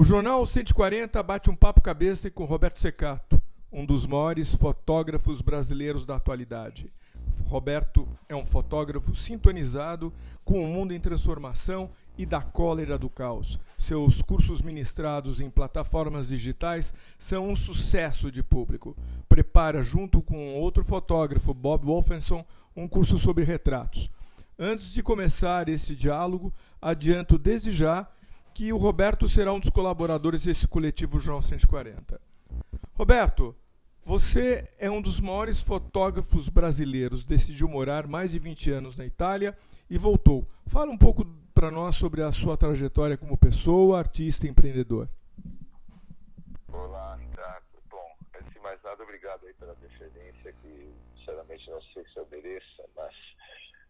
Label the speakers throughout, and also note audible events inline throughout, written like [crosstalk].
Speaker 1: O Jornal 140 bate um papo cabeça com Roberto Secato, um dos maiores fotógrafos brasileiros da atualidade. Roberto é um fotógrafo sintonizado com o mundo em transformação e da cólera do caos. Seus cursos ministrados em plataformas digitais são um sucesso de público. Prepara, junto com outro fotógrafo, Bob Wolfenson, um curso sobre retratos. Antes de começar esse diálogo, adianto desde já que o Roberto será um dos colaboradores desse coletivo Jornal 140. Roberto, você é um dos maiores fotógrafos brasileiros, decidiu morar mais de 20 anos na Itália e voltou. Fala um pouco para nós sobre a sua trajetória como pessoa, artista e empreendedor.
Speaker 2: Olá, Ricardo. Bom, antes de mais nada, obrigado aí pela deferência, que sinceramente não sei se eu mereça, mas.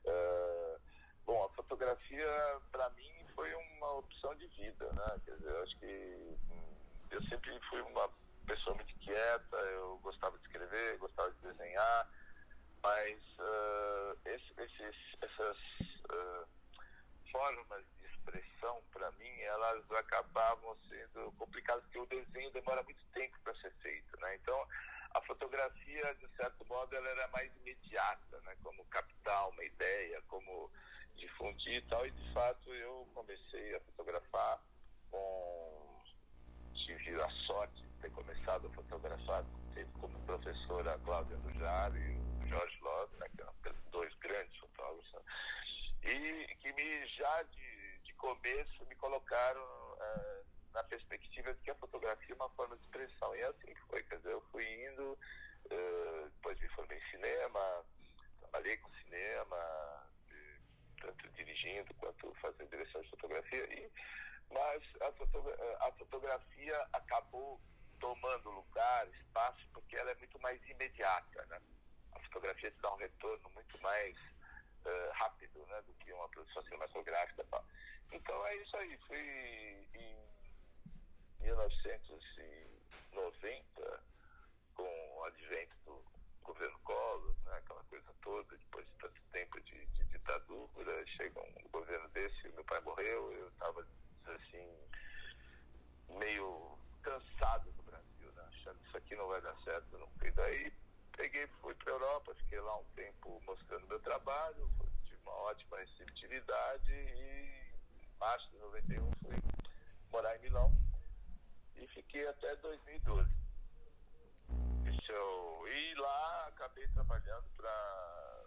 Speaker 2: Uh, bom, a fotografia, para mim, foi uma opção de vida, né? Quer dizer, eu acho que hum, eu sempre fui uma pessoa muito quieta, eu gostava de escrever, gostava de desenhar, mas uh, esse, esses, essas uh, formas de expressão, para mim, elas acabavam sendo complicadas, porque o desenho demora muito tempo para ser feito, né? Então, a fotografia, de certo modo, ela era mais imediata, né? Como captar uma ideia, como difundir e tal, e de fato eu comecei a fotografar com... tive a sorte de ter começado a fotografar, teve como professora a Cláudia Dujar e o Jorge Love, né? Que eram dois grandes fotógrafos, né? e que me já de, de começo me colocaram uh, na perspectiva de que a fotografia é uma forma de expressão. E é assim foi, quer dizer, eu fui indo, uh, depois me formei em cinema, trabalhei com cinema, tanto dirigindo quanto fazendo direção de fotografia. E, mas a, fotogra a fotografia acabou tomando lugar, espaço, porque ela é muito mais imediata. Né? A fotografia te dá um retorno muito mais uh, rápido né, do que uma produção cinematográfica. Tal. Então é isso aí. Fui em 1990, com o advento do governo Collor, né, aquela coisa toda, depois de tanto tempo de, de ditadura, chega um governo desse, meu pai morreu, eu estava assim, meio cansado do Brasil, né, achando que isso aqui não vai dar certo nunca. E daí peguei, fui para a Europa, fiquei lá um tempo mostrando meu trabalho, tive uma ótima receptividade e em março de 91 fui morar em Milão e fiquei até 2012. Isso, e lá acabei trabalhando para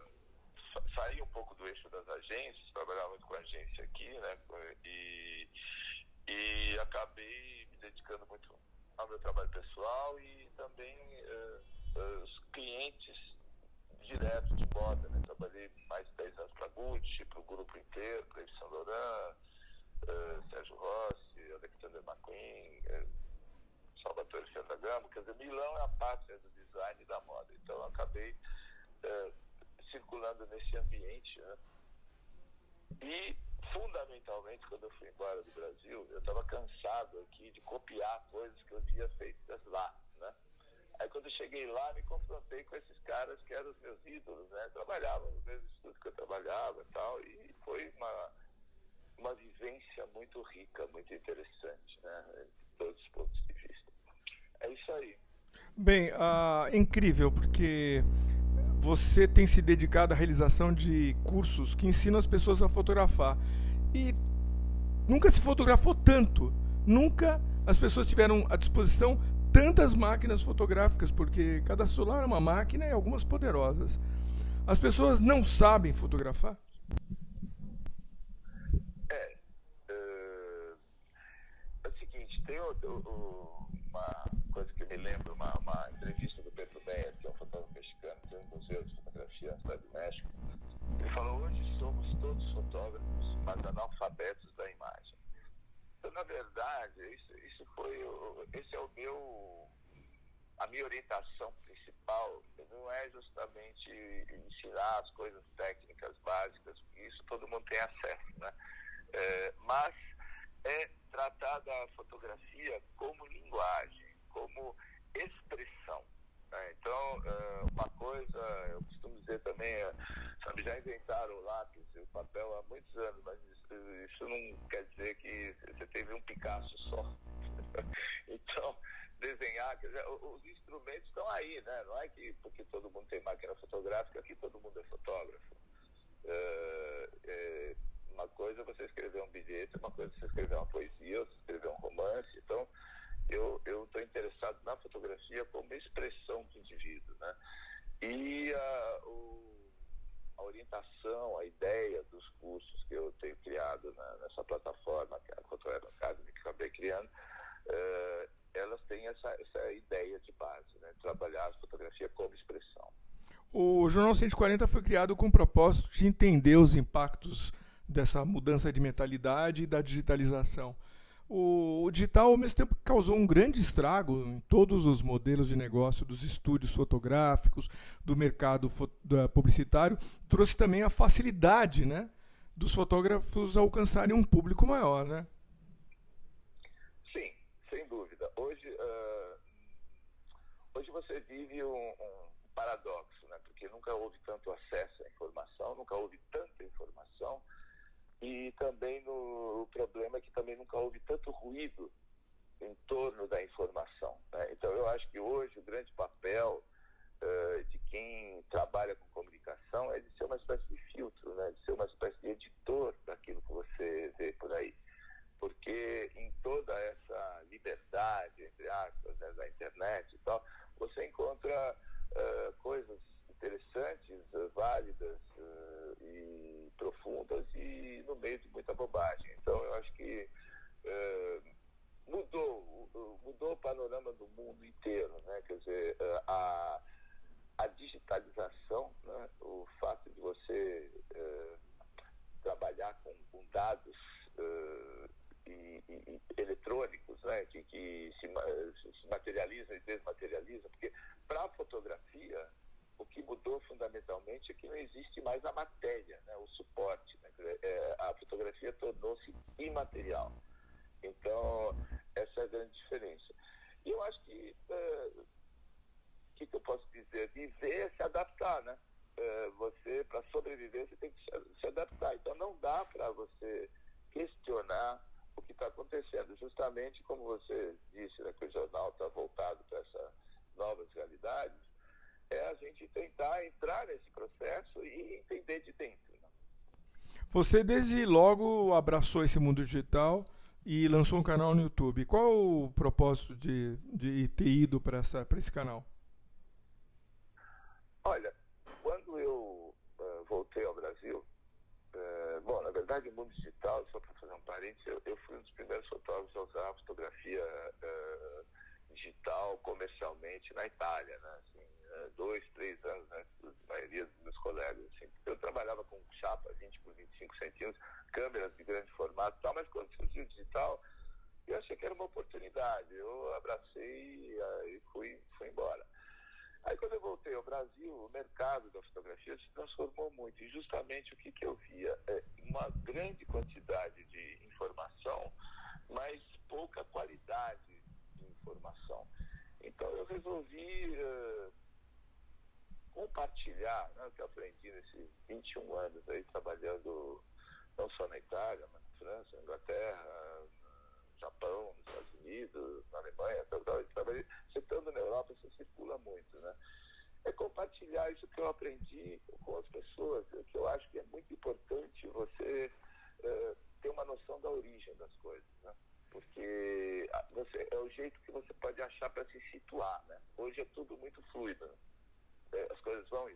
Speaker 2: sair um pouco do eixo das agências, trabalhar muito com agência aqui, né? E, e acabei me dedicando muito ao meu trabalho pessoal e também uh, os clientes direto de moda, né? Trabalhei mais de 10 anos para Gucci, para o grupo inteiro, para Yves Saint Laurent, uh, Sérgio Rossi, Alexander McQueen, uh, Salvatore Ferragamo, quer dizer, Milão é a pátria do design e da moda. Então eu acabei é, circulando nesse ambiente. Né? E, fundamentalmente, quando eu fui embora do Brasil, eu estava cansado aqui de copiar coisas que eu via feitas lá. Né? Aí quando eu cheguei lá, me confrontei com esses caras que eram os meus ídolos, né? Trabalhavam no mesmo estudo que eu trabalhava e tal, e foi uma, uma vivência muito rica, muito interessante, né? De todos os pontos de vista. É isso aí.
Speaker 1: Bem, uh, incrível, porque você tem se dedicado à realização de cursos que ensinam as pessoas a fotografar. E nunca se fotografou tanto. Nunca as pessoas tiveram à disposição tantas máquinas fotográficas, porque cada celular é uma máquina e algumas poderosas. As pessoas não sabem fotografar?
Speaker 2: É. Uh, é o seguinte, tem o, uma coisa que eu me lembro, uma, uma entrevista do Pedro Meyer, que é um fotógrafo mexicano, museu de fotografia na cidade do México. Ele falou: hoje somos todos fotógrafos, mas analfabetos da imagem. Então, na verdade, isso, isso foi, esse é o meu, a minha orientação principal. Não é justamente ensinar as coisas técnicas básicas, isso todo mundo tem acesso, né? É, mas é tratar da fotografia como linguagem como expressão. Né? Então, é, uma coisa, eu costumo dizer também, é, sabe, já inventaram o lápis e o papel há muitos anos, mas isso, isso não quer dizer que você teve um Picasso só. [laughs] então, desenhar, dizer, os instrumentos estão aí, né? Não é que porque todo mundo tem máquina fotográfica, que todo mundo é fotógrafo. É, é, uma coisa é você escrever um bilhete, uma coisa é você escrever uma poesia, você escrever um romance. Então, eu estou interessado na fotografia como expressão do indivíduo, né? E a, o, a orientação, a ideia dos cursos que eu tenho criado na, nessa plataforma, que é a Academy, que acabei criando, uh, elas têm essa, essa ideia de base, né? trabalhar a fotografia como expressão.
Speaker 1: O Jornal 140 foi criado com o propósito de entender os impactos dessa mudança de mentalidade e da digitalização. O, o, digital, ao mesmo tempo, causou um grande estrago em todos os modelos de negócio dos estúdios fotográficos, do mercado publicitário, trouxe também a facilidade né, dos fotógrafos alcançarem um público maior. Né?
Speaker 2: Sim, sem dúvida. Hoje, uh, hoje você vive um, um paradoxo, né? porque nunca houve tanto acesso à informação, nunca houve tanta informação e também no, o problema é que também nunca houve tanto ruído em torno da informação. Né? Então, eu acho que hoje o grande papel uh, de quem trabalha com comunicação é de ser uma espécie de filtro, né? de ser uma espécie de editor daquilo que você vê por aí. Porque em toda essa liberdade, entre aspas, né, da internet e tal, você encontra uh, coisas interessantes, uh, válidas e profundas e no meio de muita bobagem. Então, eu acho que mudou, mudou o panorama do mundo inteiro, né? Quer dizer, a, a digitalização, né? o fato de você trabalhar com, com dados e, e, eletrônicos, né? que, que se, se materializam e desmaterializam, porque para a fotografia o que mudou fundamentalmente é que não existe mais a matéria, né, o suporte. Né, é, a fotografia tornou-se imaterial. Então, essa é a grande diferença. E eu acho que, o é, que, que, eu posso dizer? Viver é se adaptar, né? É, você, para sobreviver, você tem que se, se adaptar. Então, não dá para você questionar o que está acontecendo. Justamente como você disse, né, que o jornal está voltado para essas novas realidades, é a gente tentar entrar nesse processo e entender de dentro. Né?
Speaker 1: Você desde logo abraçou esse mundo digital e lançou um canal no YouTube. Qual o propósito de, de ter ido para esse canal?
Speaker 2: Olha, quando eu uh, voltei ao Brasil, uh, bom, na verdade o mundo digital, só para fazer um parênteses, eu, eu, fui um dos primeiros fotógrafos a usar a fotografia uh, digital comercialmente na Itália, né? Assim, é, dois, três anos, né? A maioria dos meus colegas. Assim. Eu trabalhava com chapa 20 por 25 centímetros, câmeras de grande formato e tal, mas quando surgiu o digital, eu achei que era uma oportunidade. Eu abracei e fui, fui embora. Aí quando eu voltei ao Brasil, o mercado da fotografia se transformou muito. E justamente o que, que eu via? É uma grande quantidade de informação, mas pouca qualidade de informação. Então eu resolvi uh, compartilhar né, o que eu aprendi nesses 21 anos aí trabalhando não só na Itália, mas na França, na Inglaterra, no Japão, nos Estados Unidos, na Alemanha, tal, tal. Trabalhei, você estando na Europa, você circula muito, né? É compartilhar isso que eu aprendi com as pessoas, que eu acho que é muito importante você uh, ter uma noção da origem das coisas, né? Porque você, é o jeito que você pode achar para se situar, né? Hoje é tudo muito fluido, né? é, as coisas vão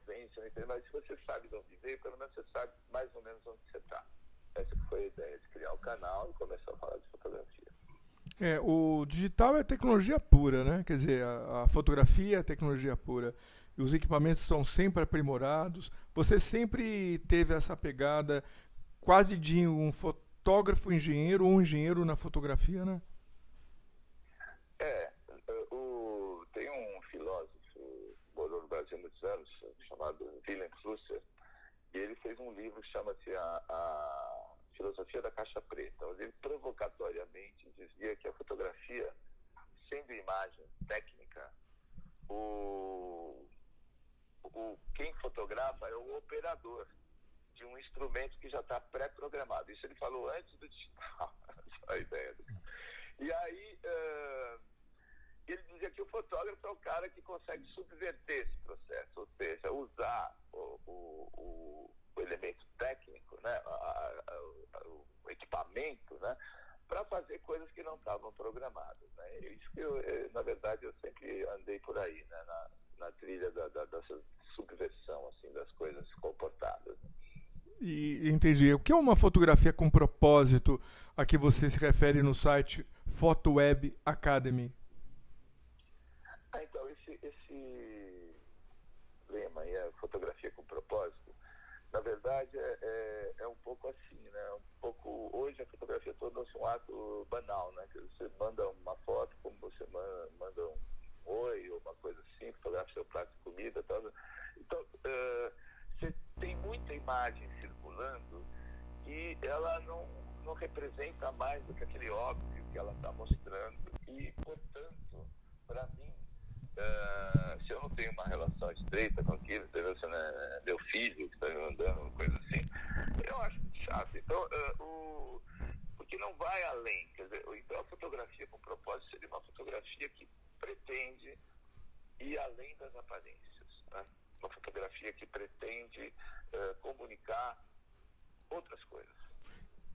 Speaker 2: mas se você sabe de onde veio, pelo menos você sabe mais ou menos onde você está. Essa foi a ideia de criar o canal e começar a falar de fotografia.
Speaker 1: É, o digital é tecnologia pura, né? Quer dizer, a, a fotografia é tecnologia pura. E os equipamentos são sempre aprimorados. Você sempre teve essa pegada quase de um fotógrafo engenheiro ou um engenheiro na fotografia, né?
Speaker 2: É, o, tem um filósofo morou no Brasil há muitos anos, chamado Willem Flusser, e ele fez um livro que chama-se a, a, Filosofia da Caixa Preta, onde ele provocatoriamente dizia que a fotografia, sendo imagem técnica, o, o, quem fotografa é o operador de um instrumento que já está pré-programado. Isso ele falou antes do digital, [laughs] a ideia. E aí, uh, dizer que o fotógrafo é o cara que consegue subverter esse processo, ou seja, usar o, o, o elemento técnico, né, a, a, o equipamento, né, para fazer coisas que não estavam programadas. Né? É isso que, eu, eh, na verdade, eu sempre andei por aí, né? na, na trilha da, da, dessa subversão assim, das coisas comportadas.
Speaker 1: E entendi. O que é uma fotografia com propósito a que você se refere no site Photo Web Academy?
Speaker 2: Ah, então, esse, esse lema aí, a fotografia com propósito, na verdade é, é, é, um pouco assim, né? Um pouco, hoje a fotografia tornou-se um ato banal, né? Que você manda uma foto como você manda, manda um oi ou uma coisa assim, fotografa seu prato de comida, tal. Então, uh, você tem muita imagem circulando e ela não, não representa mais do que aquele óbvio que ela está mostrando. E, portanto, para mim, uh, se eu não tenho uma relação estreita com aquilo, se não é meu filho que está me mandando, coisa assim, eu acho chato. Então, uh, o, porque não vai além. Quer dizer, então a fotografia com propósito seria uma fotografia que pretende ir além das aparências. Né? Uma fotografia que pretende uh, comunicar outras coisas.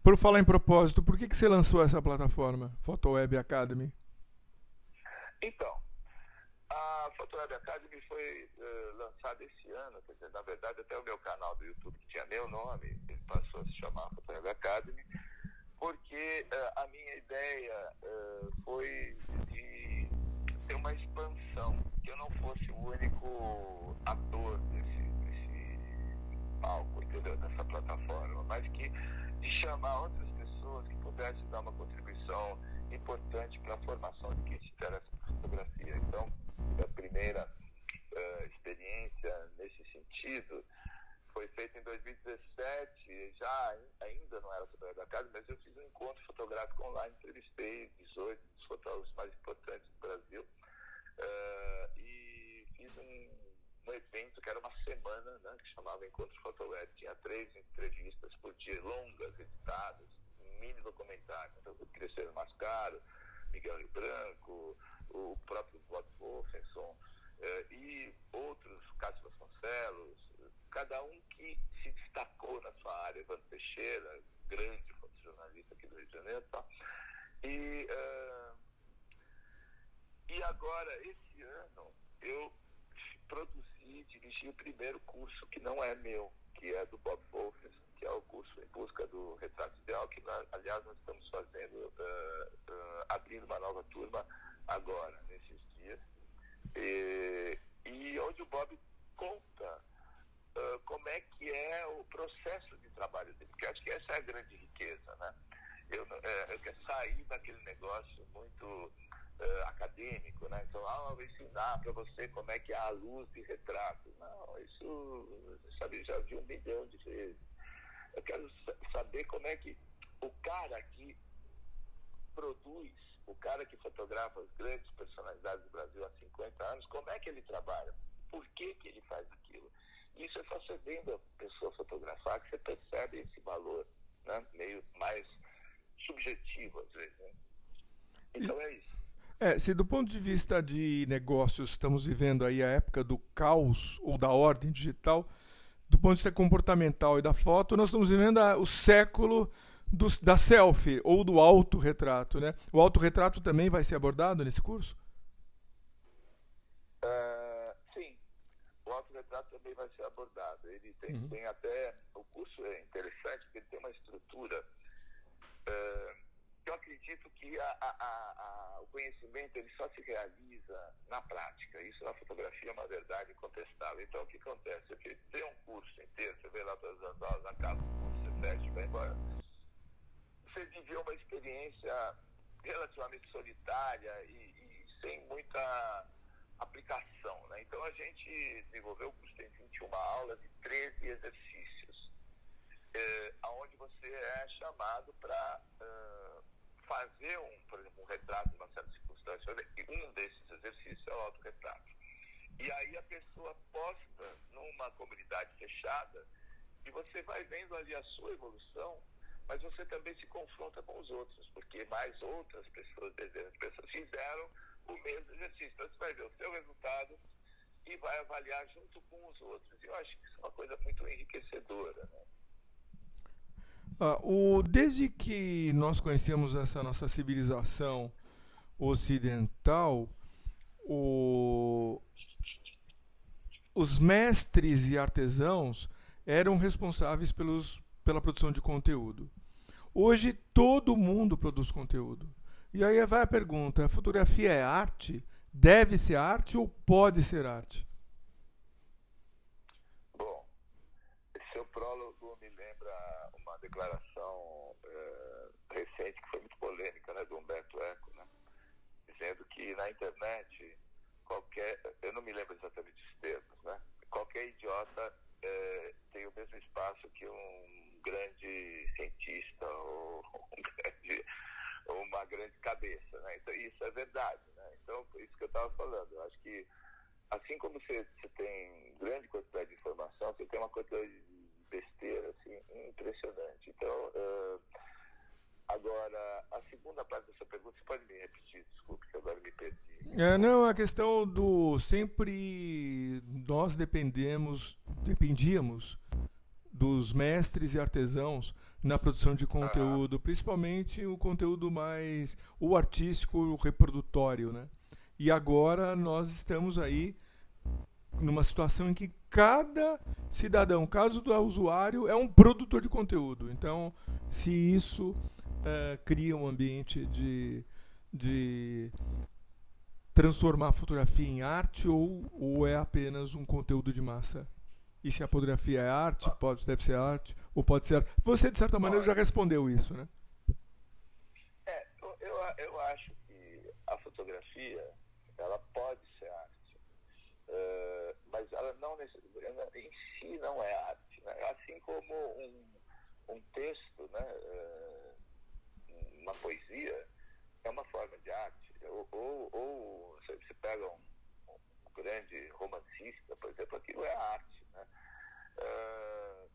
Speaker 1: Por falar em propósito, por que, que você lançou essa plataforma, PhotoWeb Academy?
Speaker 2: Então, a PhotoWeb Academy foi uh, lançada esse ano, quer dizer, na verdade até o meu canal do YouTube que tinha meu nome, ele passou a se chamar PhotoWeb Academy, porque uh, a minha ideia uh, foi de ter uma expansão, que eu não fosse o único ator desse, desse palco, entendeu? Dessa plataforma, mas que de chamar outras pessoas que pudessem dar uma contribuição importante para a formação de quem se interessa por fotografia. Então, a primeira uh, experiência nesse sentido foi feita em 2017, já ainda não era sobre da casa, mas eu fiz um encontro fotográfico online, entrevistei 18 dos fotógrafos mais importantes do Brasil uh, e fiz um, um, evento que era uma semana, né, que chamava Encontro Fotoweb. Tinha três entrevistas por dia, longas, editadas, um mini documentário. Então, Crescer Mascaro, Miguel Branco, o próprio Bob Wolfenson uh, e outros, Cássio Vasconcelos, cada um que se destacou na sua área, Evandro Teixeira, grande jornalista aqui do Rio de Janeiro, tá? e, uh, e agora, esse ano, eu produzi e dirigi o primeiro curso que não é meu, que é do Bob Wolfens, que é o curso em busca do retrato ideal, que aliás nós estamos fazendo, uh, uh, abrindo uma nova turma agora, nesses dias, e, e onde o Bob conta uh, como é que é o processo de trabalho dele, porque acho que essa é a grande riqueza, né? Eu, eu quero sair daquele negócio muito acadêmico, né? Então, ah, eu vou ensinar para você como é que é a luz de retrato. Não, isso, sabe, já vi um milhão de vezes. Quero saber como é que o cara que produz, o cara que fotografa as grandes personalidades do Brasil há 50 anos, como é que ele trabalha? Por que, que ele faz aquilo? Isso é só você vendo a pessoa fotografar que você percebe esse valor, né? meio mais subjetivo às vezes. Né? Então é isso.
Speaker 1: É, se do ponto de vista de negócios estamos vivendo aí a época do caos ou da ordem digital, do ponto de vista comportamental e da foto, nós estamos vivendo a, o século do, da selfie ou do autorretrato, né? O autorretrato também vai ser abordado nesse curso?
Speaker 2: Uh, sim, o autorretrato também vai ser abordado. Ele tem, uhum. tem até, o curso é interessante porque ele tem uma estrutura uh, eu acredito que a, a, a, o conhecimento ele só se realiza na prática. Isso na fotografia é uma verdade incontestável. Então, o que acontece? Eu tem um curso inteiro, você vê lá todas as aulas, acaba o curso, você fecha, vai embora. Você viveu uma experiência relativamente solitária e, e sem muita aplicação. Né? Então, a gente desenvolveu o curso, tem 21 aulas e 13 exercícios, eh, onde você é chamado para... Uh, fazer, um, por exemplo, um retrato de uma certa circunstância, um desses exercícios é o autorretrato. E aí a pessoa posta numa comunidade fechada e você vai vendo ali a sua evolução, mas você também se confronta com os outros, porque mais outras pessoas, dezenas de pessoas, fizeram o mesmo exercício. Então você vai ver o seu resultado e vai avaliar junto com os outros. E eu acho que isso é uma coisa muito enriquecedora. Né?
Speaker 1: Ah, o, desde que nós conhecemos essa nossa civilização ocidental, o, os mestres e artesãos eram responsáveis pelos, pela produção de conteúdo. Hoje todo mundo produz conteúdo. E aí vai a pergunta: a fotografia é arte? Deve ser arte ou pode ser arte?
Speaker 2: Bom, esse seu prólogo me lembra uma declaração é, recente que foi muito polêmica, né, do Humberto Eco, né, dizendo que na internet qualquer, eu não me lembro exatamente os termos, né, qualquer idiota é, tem o mesmo espaço que um grande cientista [laughs] ou um grande, uma grande cabeça, né? Então isso é verdade, né? Então isso que eu estava falando, eu acho que assim como você, você tem grande quantidade de informação, você tem uma quantidade de besteira assim impressionante. Então uh, Agora, a segunda parte dessa pergunta, você pode me repetir, desculpe, que agora me perdi.
Speaker 1: É, não, a questão do sempre nós dependemos, dependíamos dos mestres e artesãos na produção de conteúdo, ah. principalmente o conteúdo mais o artístico, o reprodutório, né? E agora nós estamos aí numa situação em que cada cidadão, caso do usuário, é um produtor de conteúdo. Então, se isso uh, cria um ambiente de, de transformar a fotografia em arte ou, ou é apenas um conteúdo de massa? E se a fotografia é arte, pode, deve ser arte, ou pode ser arte. Você, de certa maneira, já respondeu isso, né?
Speaker 2: É, eu, eu acho que a fotografia, ela pode ser arte, uh, não em si não é arte. Né? Assim como um, um texto, né? Uh, uma poesia é uma forma de arte. Ou, ou, ou você pega um, um, grande romancista, por exemplo, aquilo é arte. Né? Uh,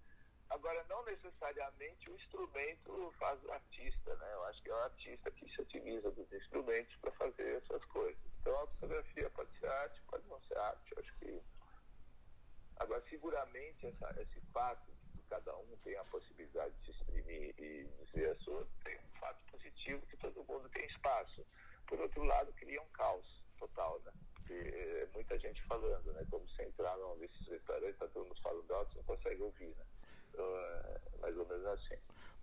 Speaker 2: agora, não necessariamente o instrumento faz o artista. Né? Eu acho que é o artista que se utiliza dos instrumentos para fazer essas coisas. Então, a fotografia pode ser arte, pode não ser arte. Eu acho que. Agora, seguramente, essa, esse fato de que cada um tem a possibilidade de se exprimir e dizer a sua, tem um fato positivo que todo mundo tem espaço. Por outro lado, cria um caos total, né? Porque é muita gente falando, né? Como você entrar num desses restaurantes, tá todo mundo falando alto, você não consegue ouvir, né? Então, é mais ou menos assim.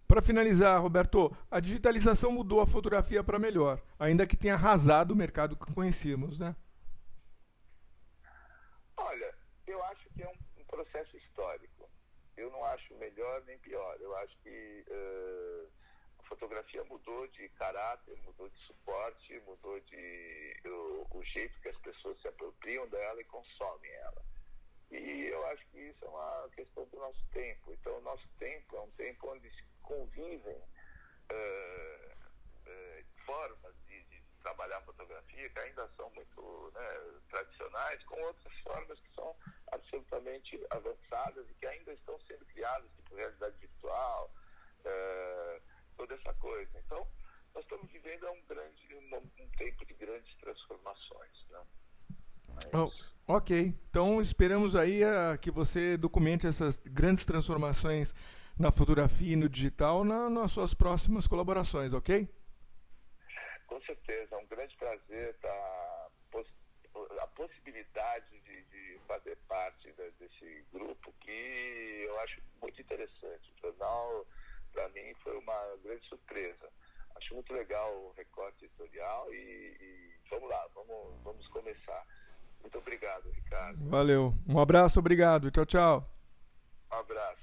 Speaker 1: Para finalizar, Roberto, a digitalização mudou a fotografia para melhor, ainda que tenha arrasado o mercado que conhecíamos, né?
Speaker 2: Olha, eu acho processo histórico. Eu não acho melhor nem pior. Eu acho que uh, fotografia mudou de caráter, mudou de suporte, mudou de o, o, jeito que as pessoas se apropriam dela e consomem ela. E eu acho que isso é uma questão do nosso tempo. Então, o nosso tempo é um tempo onde convivem uh, uh, formas trabalhar a fotografia que ainda são muito né, tradicionais, com outras formas que são absolutamente avançadas e que ainda estão sendo criadas, tipo realidade virtual. Uh, toda essa coisa. Então, nós estamos vivendo um, grande, um, um tempo de grandes transformações. Né?
Speaker 1: Mas... Oh, ok, então esperamos aí uh, que você documente essas grandes transformações na fotografia e no digital na, nas suas próximas colaborações, ok?
Speaker 2: Com certeza, é um grande prazer estar tá, a possibilidade de, de fazer parte desse grupo que eu acho muito interessante. O jornal para mim foi uma grande surpresa. Acho muito legal o recorte editorial e, e vamos lá, vamos, vamos começar. Muito obrigado, Ricardo.
Speaker 1: Valeu. Um abraço, obrigado. Tchau, tchau.
Speaker 2: Um abraço.